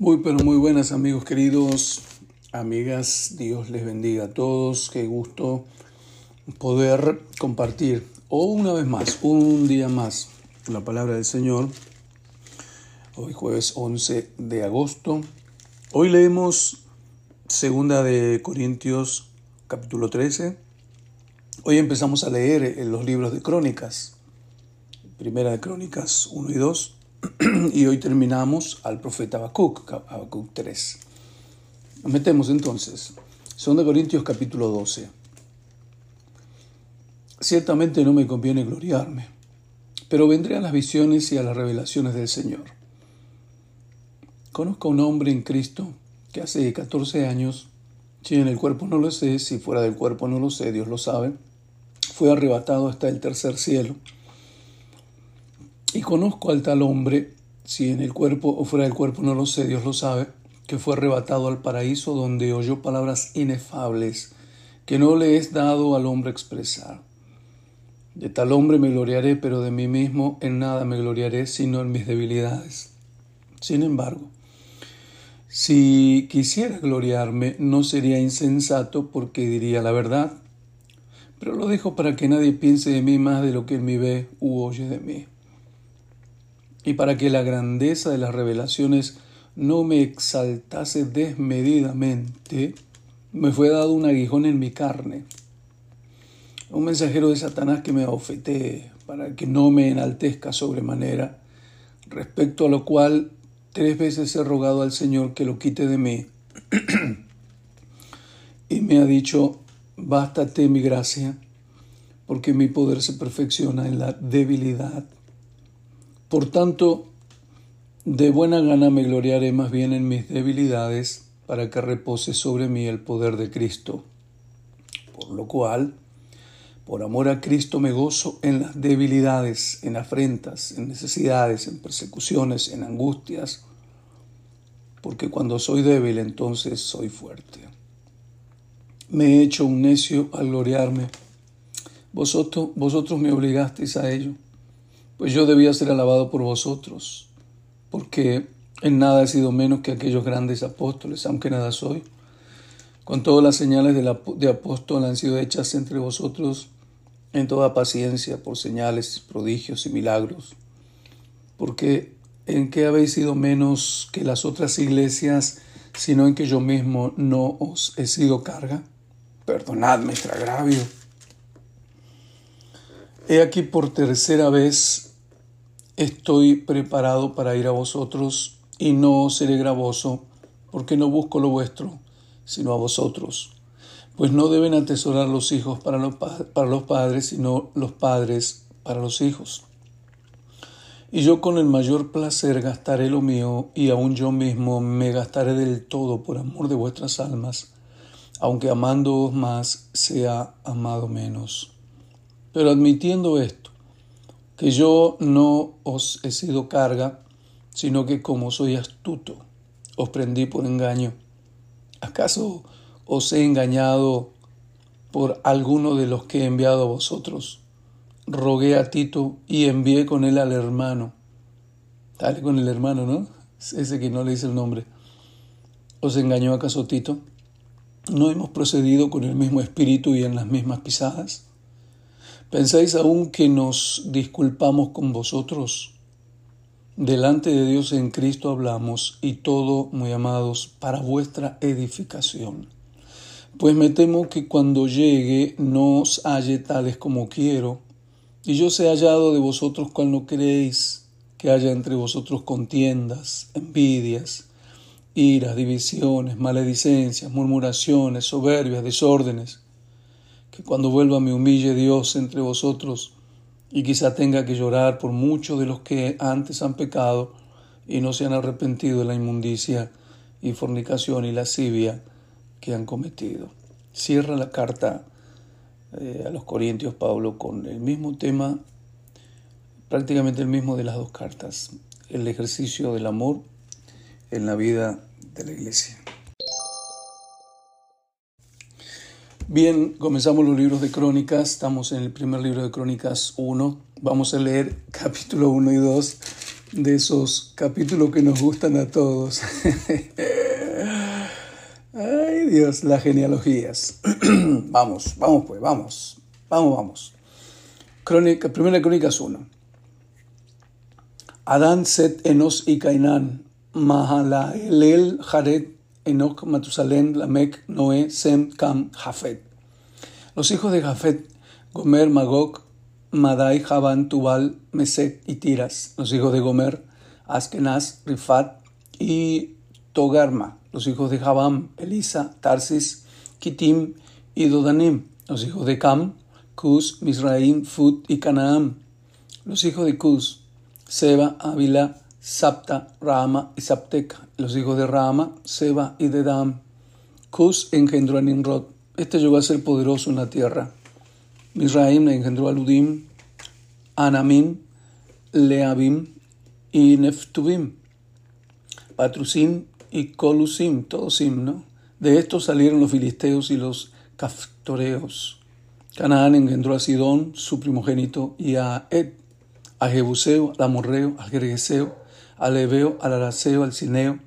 Muy, pero muy buenas amigos queridos, amigas, Dios les bendiga a todos, qué gusto poder compartir, o una vez más, un día más, la palabra del Señor, hoy jueves 11 de agosto. Hoy leemos segunda de Corintios capítulo 13. Hoy empezamos a leer en los libros de crónicas, primera de crónicas 1 y 2 y hoy terminamos al profeta Habacuc, Habacuc 3. Nos metemos entonces. 2 Corintios capítulo 12. Ciertamente no me conviene gloriarme, pero vendré a las visiones y a las revelaciones del Señor. Conozco a un hombre en Cristo que hace 14 años, si en el cuerpo no lo sé, si fuera del cuerpo no lo sé, Dios lo sabe, fue arrebatado hasta el tercer cielo y conozco al tal hombre, si en el cuerpo o fuera del cuerpo no lo sé, Dios lo sabe, que fue arrebatado al paraíso donde oyó palabras inefables que no le es dado al hombre expresar. De tal hombre me gloriaré, pero de mí mismo en nada me gloriaré, sino en mis debilidades. Sin embargo, si quisiera gloriarme, no sería insensato porque diría la verdad, pero lo dejo para que nadie piense de mí más de lo que él me ve u oye de mí y para que la grandeza de las revelaciones no me exaltase desmedidamente, me fue dado un aguijón en mi carne, un mensajero de Satanás que me ofetee para que no me enaltezca sobremanera, respecto a lo cual tres veces he rogado al Señor que lo quite de mí. y me ha dicho, bástate mi gracia, porque mi poder se perfecciona en la debilidad. Por tanto, de buena gana me gloriaré más bien en mis debilidades, para que repose sobre mí el poder de Cristo. Por lo cual, por amor a Cristo me gozo en las debilidades, en afrentas, en necesidades, en persecuciones, en angustias, porque cuando soy débil entonces soy fuerte. Me he hecho un necio al gloriarme. Vosotros, vosotros me obligasteis a ello pues yo debía ser alabado por vosotros, porque en nada he sido menos que aquellos grandes apóstoles, aunque nada soy. Con todas las señales de, apóstol han sido hechas entre vosotros en toda paciencia por señales, prodigios y milagros. Porque en qué habéis sido menos que las otras iglesias, sino en que yo mismo no os he sido carga. Perdonadme este agravio. He aquí por tercera vez Estoy preparado para ir a vosotros y no seré gravoso, porque no busco lo vuestro, sino a vosotros. Pues no deben atesorar los hijos para los, para los padres, sino los padres para los hijos. Y yo con el mayor placer gastaré lo mío, y aun yo mismo me gastaré del todo por amor de vuestras almas, aunque amándoos más sea amado menos. Pero admitiendo esto, que yo no os he sido carga, sino que como soy astuto, os prendí por engaño. ¿Acaso os he engañado por alguno de los que he enviado a vosotros? Rogué a Tito y envié con él al hermano. Dale con el hermano, ¿no? Ese que no le dice el nombre. ¿Os engañó acaso Tito? ¿No hemos procedido con el mismo espíritu y en las mismas pisadas? ¿Pensáis aún que nos disculpamos con vosotros? Delante de Dios en Cristo hablamos y todo, muy amados, para vuestra edificación. Pues me temo que cuando llegue no os halle tales como quiero, y yo sé hallado de vosotros cual no queréis que haya entre vosotros contiendas, envidias, iras, divisiones, maledicencias, murmuraciones, soberbias, desórdenes cuando vuelva me humille Dios entre vosotros y quizá tenga que llorar por muchos de los que antes han pecado y no se han arrepentido de la inmundicia y fornicación y lascivia que han cometido. Cierra la carta eh, a los Corintios Pablo con el mismo tema, prácticamente el mismo de las dos cartas, el ejercicio del amor en la vida de la iglesia. Bien, comenzamos los libros de crónicas, estamos en el primer libro de crónicas 1, vamos a leer capítulo 1 y 2 de esos capítulos que nos gustan a todos. Ay Dios, las genealogías. vamos, vamos pues, vamos, vamos, vamos. Crónica, primera crónica 1. Adán, Set, Enos y Cainán, Mahalael, Jared, Enoch, Matusalén, Lamec, Noé, Sem, Cam, Jafet. Los hijos de Jafet, Gomer, Magog, Madai, Javan, Tubal, Mesec y Tiras. Los hijos de Gomer, Askenaz, Rifat y Togarma. Los hijos de Jabam, Elisa, Tarsis, Kitim y Dodanim. Los hijos de Cam, Cus, Misraim, Fut y Canaam. Los hijos de Cus, Seba, Ávila, Sapta, Rama y Sapteca. Los hijos de Rama, Seba y Dedam. Cus engendró a Nimrod. Este llegó a ser poderoso en la tierra. Misraim le engendró a Ludim, Anamim, Leabim y Neftubim. Patrusim y Colusim, todos Sim, ¿no? De estos salieron los filisteos y los caftoreos. Canaán engendró a Sidón, su primogénito, y a Ed, a Jebuseo, al Amorreo, al Gergeseo, al Ebeo, al Araceo, al Cineo,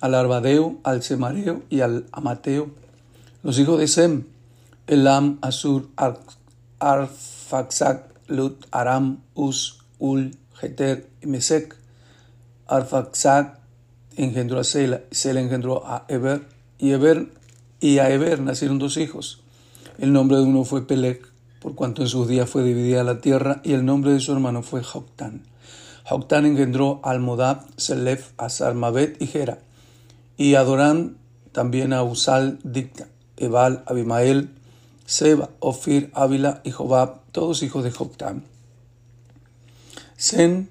al Arbadeo, al Semareo y al Amateo. Los hijos de Sem, Elam, Asur, Arfaxac, Lut, Aram, Uz, Ul, Jeter y Mesec. Arfaxac engendró a Sela, Sela engendró a Eber, y Eber y a Eber nacieron dos hijos. El nombre de uno fue Pelec, por cuanto en sus días fue dividida la tierra, y el nombre de su hermano fue Joctán. Joctán engendró a Almodab, Selef, a y Gera, y Adorán también a Usal, Dicta, Ebal, Abimael, Seba, Ofir, Ávila y Jobab, todos hijos de Joctán. Sen,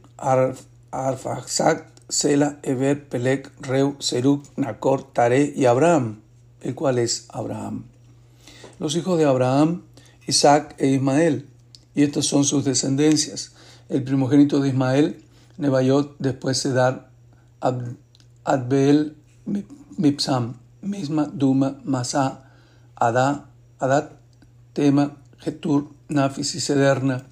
Arfaxat, Sela, Eber, Pelec, Reu, Seruk, Nacor, Tare y Abraham, el cual es Abraham. Los hijos de Abraham, Isaac e Ismael, y estos son sus descendencias. El primogénito de Ismael, Nebayot, después Sedar, Adbeel, Mipsam, Misma, Duma, Masá, Adá, Adat, Tema, Getur, Nafis y Sederna.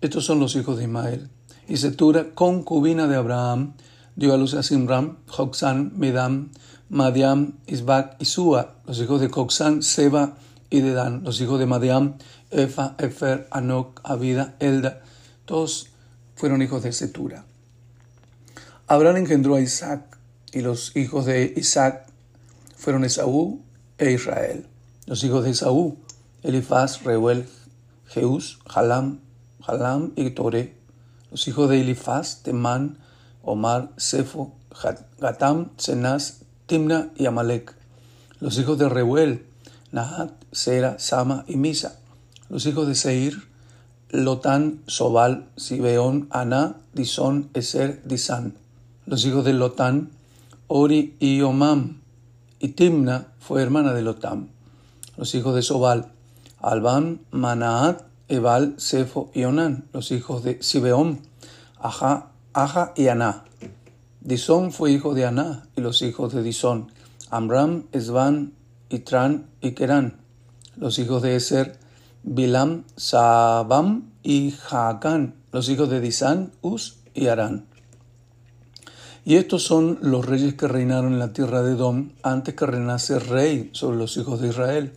Estos son los hijos de Ismael. Y Setura, concubina de Abraham, dio a luz a Simram, Joxán, Medam, Madiam, Isbak y Sua, los hijos de Coxán, Seba y Dedan, los hijos de Madiam, Efa, Efer, Anok, Abida, Elda, todos fueron hijos de Setura. Abraham engendró a Isaac, y los hijos de Isaac fueron Esaú e Israel. Los hijos de Esaú, Elifaz, Reuel, Jeús, Halam, Halam y Tore. Los hijos de Elifaz, Temán, Omar, Sefo, Gatam, Senaz, Timna y Amalek. Los hijos de Reuel, Nahat, Sera, Sama y Misa. Los hijos de Seir, Lotán, Sobal, Sibeón, Aná, Disón, Eser, Disán. Los hijos de Lotán, Ori y Omam. Y Timna fue hermana de Lotán. Los hijos de Sobal, Alban, Manaat, Ebal, Sefo y Onán. Los hijos de Sibeón, Aja, Aja y Aná. Disón fue hijo de Aná y los hijos de Disón, Amram, Esban, Itran y Kerán. Los hijos de Eser, Bilam, Sabam y Jaacán. Los hijos de Disán, Uz y Arán. Y estos son los reyes que reinaron en la tierra de Edom antes que reinase rey sobre los hijos de Israel.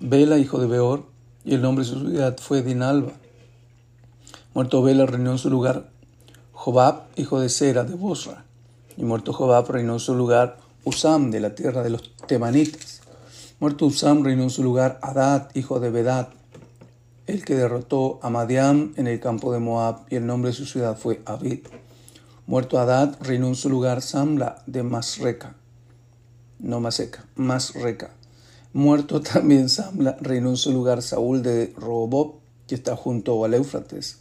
Bela, hijo de Beor, y el nombre de su ciudad fue Dinalba. Muerto Bela reinó en su lugar Jobab, hijo de Sera, de Bosra. Y muerto Jobab, reinó en su lugar Usam, de la tierra de los Temanitas. Muerto Usam, reinó en su lugar Adad, hijo de Bedad, el que derrotó a Madiam en el campo de Moab, y el nombre de su ciudad fue Abid. Muerto Adad, reinó en su lugar Samla, de Masreca. No Maseca, Masreca. Muerto también Samla, reinó en su lugar Saúl de Robob, que está junto al Éufrates.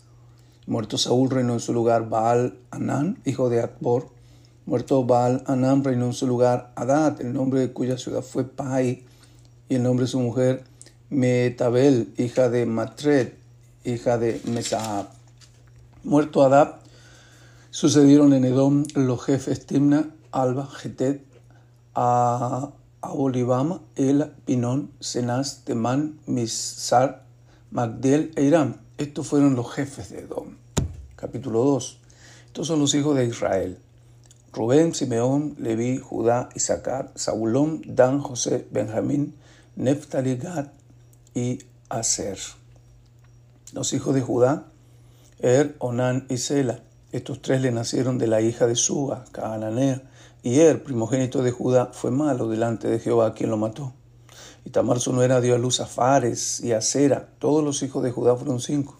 Muerto Saúl reinó en su lugar Baal Anán, hijo de Akbor. Muerto Baal Anán reinó en su lugar Adad, el nombre de cuya ciudad fue Pai, y el nombre de su mujer Metabel, hija de Matred, hija de Mesaab. Muerto Adad, sucedieron en Edom los jefes Timna, Alba, Getet, a Aolibama, Ela, Pinón, Senaz, Temán, Misar, Magdiel e Irán. Estos fueron los jefes de Edom capítulo 2. Estos son los hijos de Israel. Rubén, Simeón, Leví, Judá, Isaacar, Saulón, Dan, José, Benjamín, Neftali, Gad y Aser. Los hijos de Judá, Er, Onán y Sela. Estos tres le nacieron de la hija de Suga, Caananea, y Er, primogénito de Judá, fue malo delante de Jehová, quien lo mató. Y Tamar su nuera dio a luz a Fares y a Sera. Todos los hijos de Judá fueron cinco.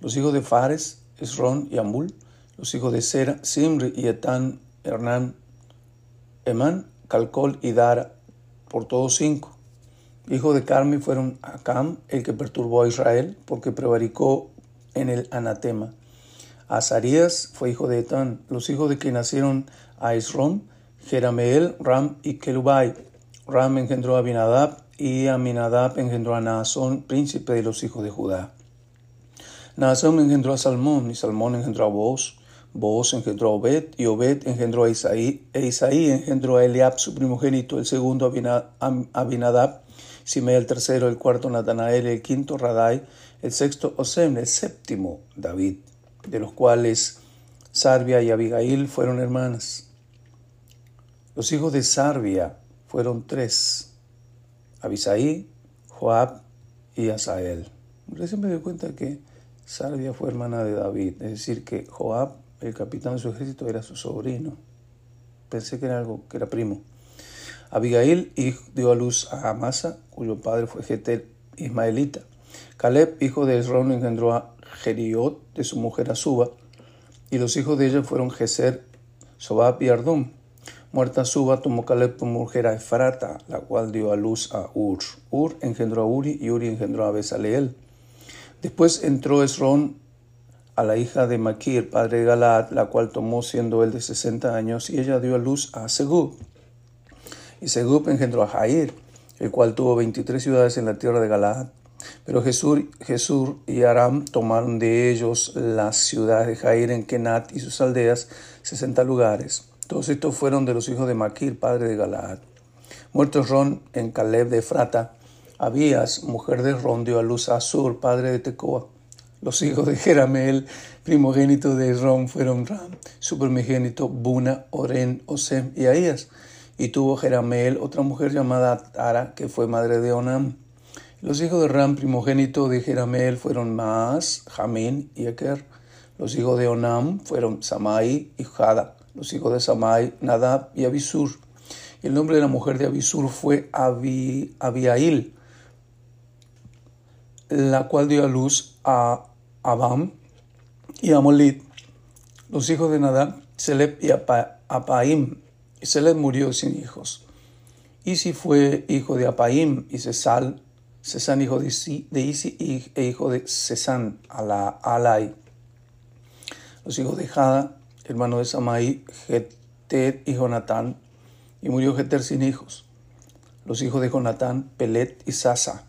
Los hijos de Fares, Esrón y Ambul. Los hijos de Sera, Simri y Etán, Hernán, Emán, Calcol y Dara, por todos cinco. Hijos de Carmi fueron Acam, el que perturbó a Israel, porque prevaricó en el anatema. Azarías fue hijo de Etán. Los hijos de que nacieron a Esrón, Jerameel, Ram y Kelubai. Ram engendró a Abinadab y Aminadab engendró a Naasón, príncipe de los hijos de Judá. Naasón engendró a Salmón y Salmón engendró a Boaz. Boaz engendró a Obed y Obed engendró a Isaí e Isaí engendró a Eliab, su primogénito, el segundo Abinadab, Simei el tercero, el cuarto Natanael, el quinto Radai, el sexto Osem, el séptimo David, de los cuales Sarbia y Abigail fueron hermanas. Los hijos de Sarbia fueron tres, Abisaí, Joab y Asael. Recién me doy cuenta que Sarbia fue hermana de David, es decir, que Joab, el capitán de su ejército, era su sobrino. Pensé que era algo, que era primo. Abigail dio a luz a Amasa, cuyo padre fue Geter Ismaelita. Caleb, hijo de Esrón, engendró a Jeriot de su mujer Azuba, y los hijos de ella fueron Geser, Sobab y Ardum. Muerta Suba, tomó Caleb por mujer a Efrata, la cual dio a luz a Ur. Ur engendró a Uri y Uri engendró a Besaleel. Después entró Esrón a la hija de Maquir, padre de Galaad, la cual tomó siendo él de sesenta años, y ella dio a luz a Segub. Y Segub engendró a Jair, el cual tuvo veintitrés ciudades en la tierra de Galaad. Pero Jesús, Jesús y Aram tomaron de ellos las ciudades de Jair en Kenat y sus aldeas, sesenta lugares. Todos estos fueron de los hijos de Maquir, padre de Galaad. Muerto Ron en Caleb de Efrata, Abías, mujer de Ron, dio a luz a Azur, padre de Tecoa. Los hijos de Jerameel, primogénito de Ron, fueron Ram, su primogénito Buna, Oren, Osem y Ahías. Y tuvo Jerameel otra mujer llamada Tara, que fue madre de Onam. Los hijos de Ram, primogénito de Jerameel, fueron Maas, Jamín y Eker. Los hijos de Onam fueron Samai y Jada los hijos de Samai, Nadab y Abisur. Y el nombre de la mujer de Abisur fue Abi, Abiail, la cual dio a luz a Abam y a Molit. Los hijos de Nadab, Seleb y Apaim. Y Seleb murió sin hijos. Y si fue hijo de Apaim y Cesal, Cesán hijo de Isi, e hijo de Cesán, Alai. Los hijos de Jada, hermano de Samai, Jeter y Jonatán, y murió Jeter sin hijos. Los hijos de Jonatán, Pelet y Sasa.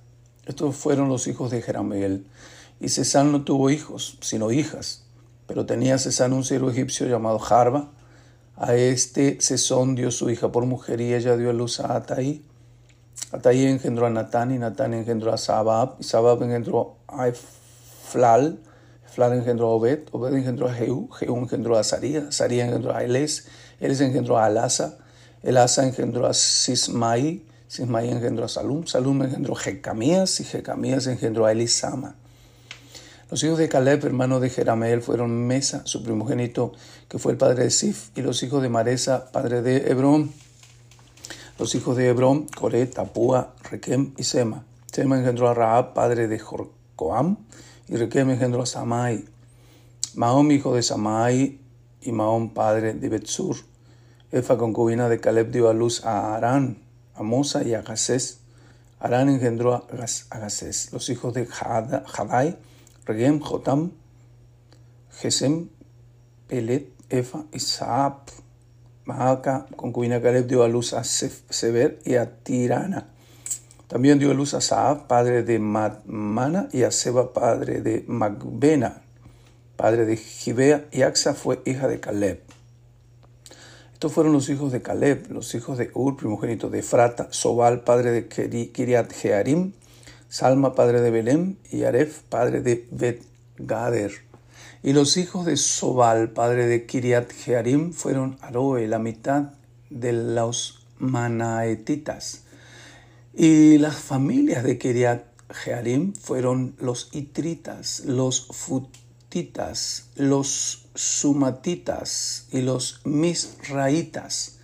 Estos fueron los hijos de Jerameel. Y Cesán no tuvo hijos, sino hijas. Pero tenía Cesán un siervo egipcio llamado Jarba. A este Cesón dio su hija por mujer y ella dio a luz a Ataí. Ataí engendró a Natán y Natán engendró a Sabab. Y Sabab engendró a Eflal. Flar engendró a Obed, Obed engendró a Jehú, Jehú engendró a Saría, Saría engendró a Elés, Elés engendró a Alasa, Elasa engendró a Sismai, Sismai engendró a Salum, Salum engendró a Jecamías y Jecamías engendró a Elisama. Los hijos de Caleb, hermano de Jerameel, fueron Mesa, su primogénito, que fue el padre de Sif, y los hijos de Maresa, padre de Hebrón. Los hijos de Hebrón, Coret, Tapúa, Requem y Sema. Sema engendró a Raab, padre de Jorcoam, y Requem engendró a Samai. Mahom, hijo de Samai, y Mahom, padre de Betsur. Efa, concubina de Caleb, dio a luz a Arán, a Mosa y a Gasés. Arán engendró a Gasés. Los hijos de Hadai, Regem, Jotam, Gesem, Pelet, Efa y Saab. Maaca, concubina Caleb, dio a luz a Sever y a Tirana. También dio a luz a Saab, padre de Madmana, y a Seba, padre de Magbena, padre de Gibea, y Axa fue hija de Caleb. Estos fueron los hijos de Caleb, los hijos de Ur, primogénito de Frata, Sobal, padre de Kiriat Jearim, Salma, padre de Belém, y Aref, padre de Bet Gader. Y los hijos de Sobal, padre de Kiriat Jearim, fueron Aroe, la mitad de los Manaetitas. Y las familias de Kiriat Jearim fueron los Itritas, los Futitas, los Sumatitas y los Misraitas,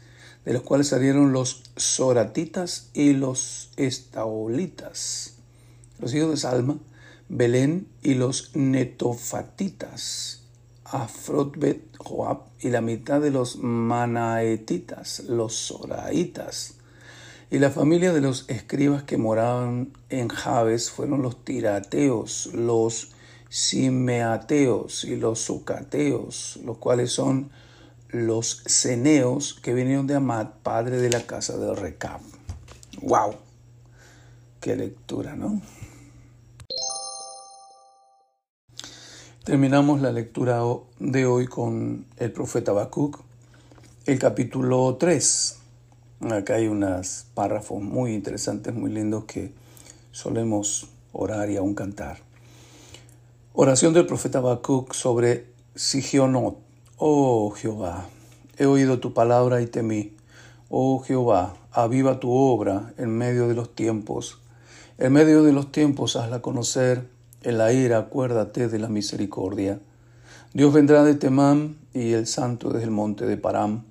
de los cuales salieron los Soratitas y los Estaolitas. Los hijos de Salma, Belén y los netofatitas, Afrotbet Joab y la mitad de los manaetitas, los soraitas. Y la familia de los escribas que moraban en Jabes fueron los tirateos, los simeateos y los sucateos, los cuales son los ceneos que vinieron de Amad, padre de la casa de Recab. ¡Wow! ¡Qué lectura, ¿no? Terminamos la lectura de hoy con el profeta Habacuc, el capítulo 3. Acá hay unos párrafos muy interesantes, muy lindos que solemos orar y aún cantar. Oración del profeta Habacuc sobre Sigionot. Oh Jehová, he oído tu palabra y temí. Oh Jehová, aviva tu obra en medio de los tiempos. En medio de los tiempos hazla conocer en la ira acuérdate de la misericordia. Dios vendrá de Temán y el santo desde el monte de Param.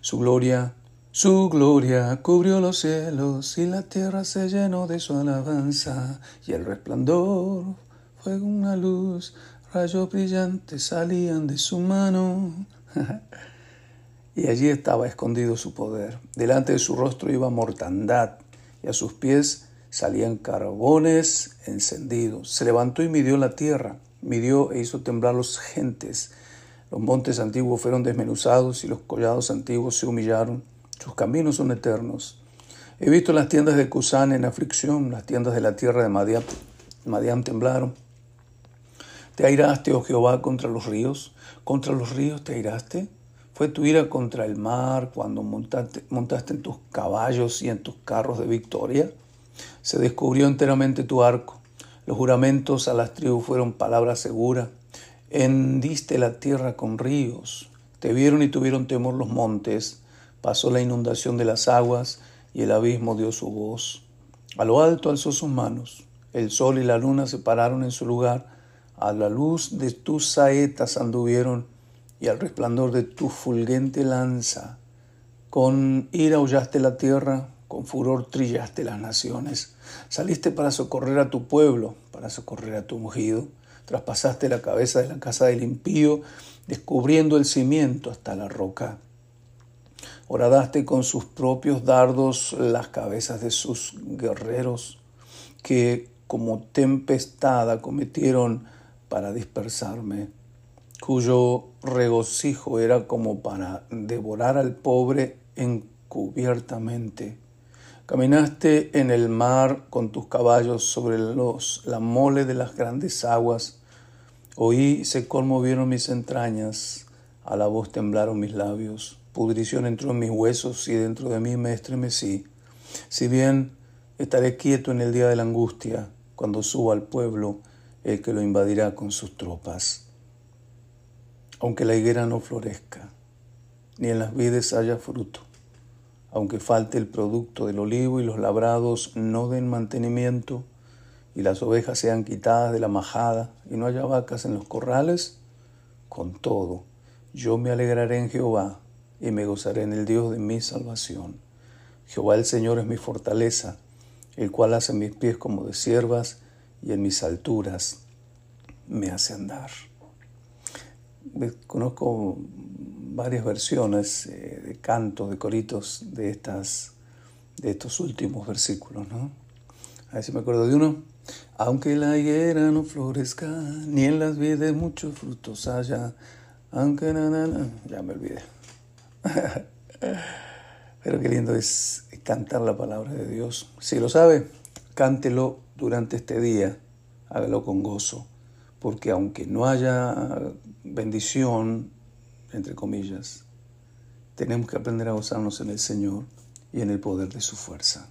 Su gloria, su gloria cubrió los cielos y la tierra se llenó de su alabanza y el resplandor fue una luz, rayos brillantes salían de su mano. y allí estaba escondido su poder. Delante de su rostro iba mortandad y a sus pies salían carbones encendidos. Se levantó y midió la tierra, midió e hizo temblar los gentes. Los montes antiguos fueron desmenuzados y los collados antiguos se humillaron. Sus caminos son eternos. He visto las tiendas de Cusán en aflicción, las tiendas de la tierra de Madián, temblaron. ¿Te airaste, oh Jehová, contra los ríos? ¿Contra los ríos te airaste? ¿Fue tu ira contra el mar cuando montaste en tus caballos y en tus carros de victoria? Se descubrió enteramente tu arco. Los juramentos a las tribus fueron palabra segura. Hendiste la tierra con ríos. Te vieron y tuvieron temor los montes. Pasó la inundación de las aguas y el abismo dio su voz. A lo alto alzó sus manos. El sol y la luna se pararon en su lugar. A la luz de tus saetas anduvieron y al resplandor de tu fulgente lanza. Con ira hollaste la tierra, con furor trillaste las naciones. Saliste para socorrer a tu pueblo, para socorrer a tu ungido. Traspasaste la cabeza de la casa del impío, descubriendo el cimiento hasta la roca. Horadaste con sus propios dardos las cabezas de sus guerreros, que como tempestad acometieron para dispersarme, cuyo regocijo era como para devorar al pobre encubiertamente. Caminaste en el mar con tus caballos sobre los, la mole de las grandes aguas. Oí se conmovieron mis entrañas, a la voz temblaron mis labios. Pudrición entró en mis huesos y dentro de mí me estremecí. Si bien estaré quieto en el día de la angustia, cuando suba al pueblo el que lo invadirá con sus tropas. Aunque la higuera no florezca, ni en las vides haya fruto, aunque falte el producto del olivo y los labrados no den mantenimiento, y las ovejas sean quitadas de la majada y no haya vacas en los corrales, con todo, yo me alegraré en Jehová y me gozaré en el Dios de mi salvación. Jehová el Señor es mi fortaleza, el cual hace mis pies como de siervas y en mis alturas me hace andar. Conozco varias versiones eh, de cantos, de coritos de, estas, de estos últimos versículos. ¿no? A ver si me acuerdo de uno. Aunque la higuera no florezca, ni en las vides muchos frutos haya, aunque na, na, ya me olvidé. Pero qué lindo es cantar la palabra de Dios. Si lo sabe, cántelo durante este día, hágalo con gozo, porque aunque no haya bendición, entre comillas, tenemos que aprender a gozarnos en el Señor y en el poder de su fuerza.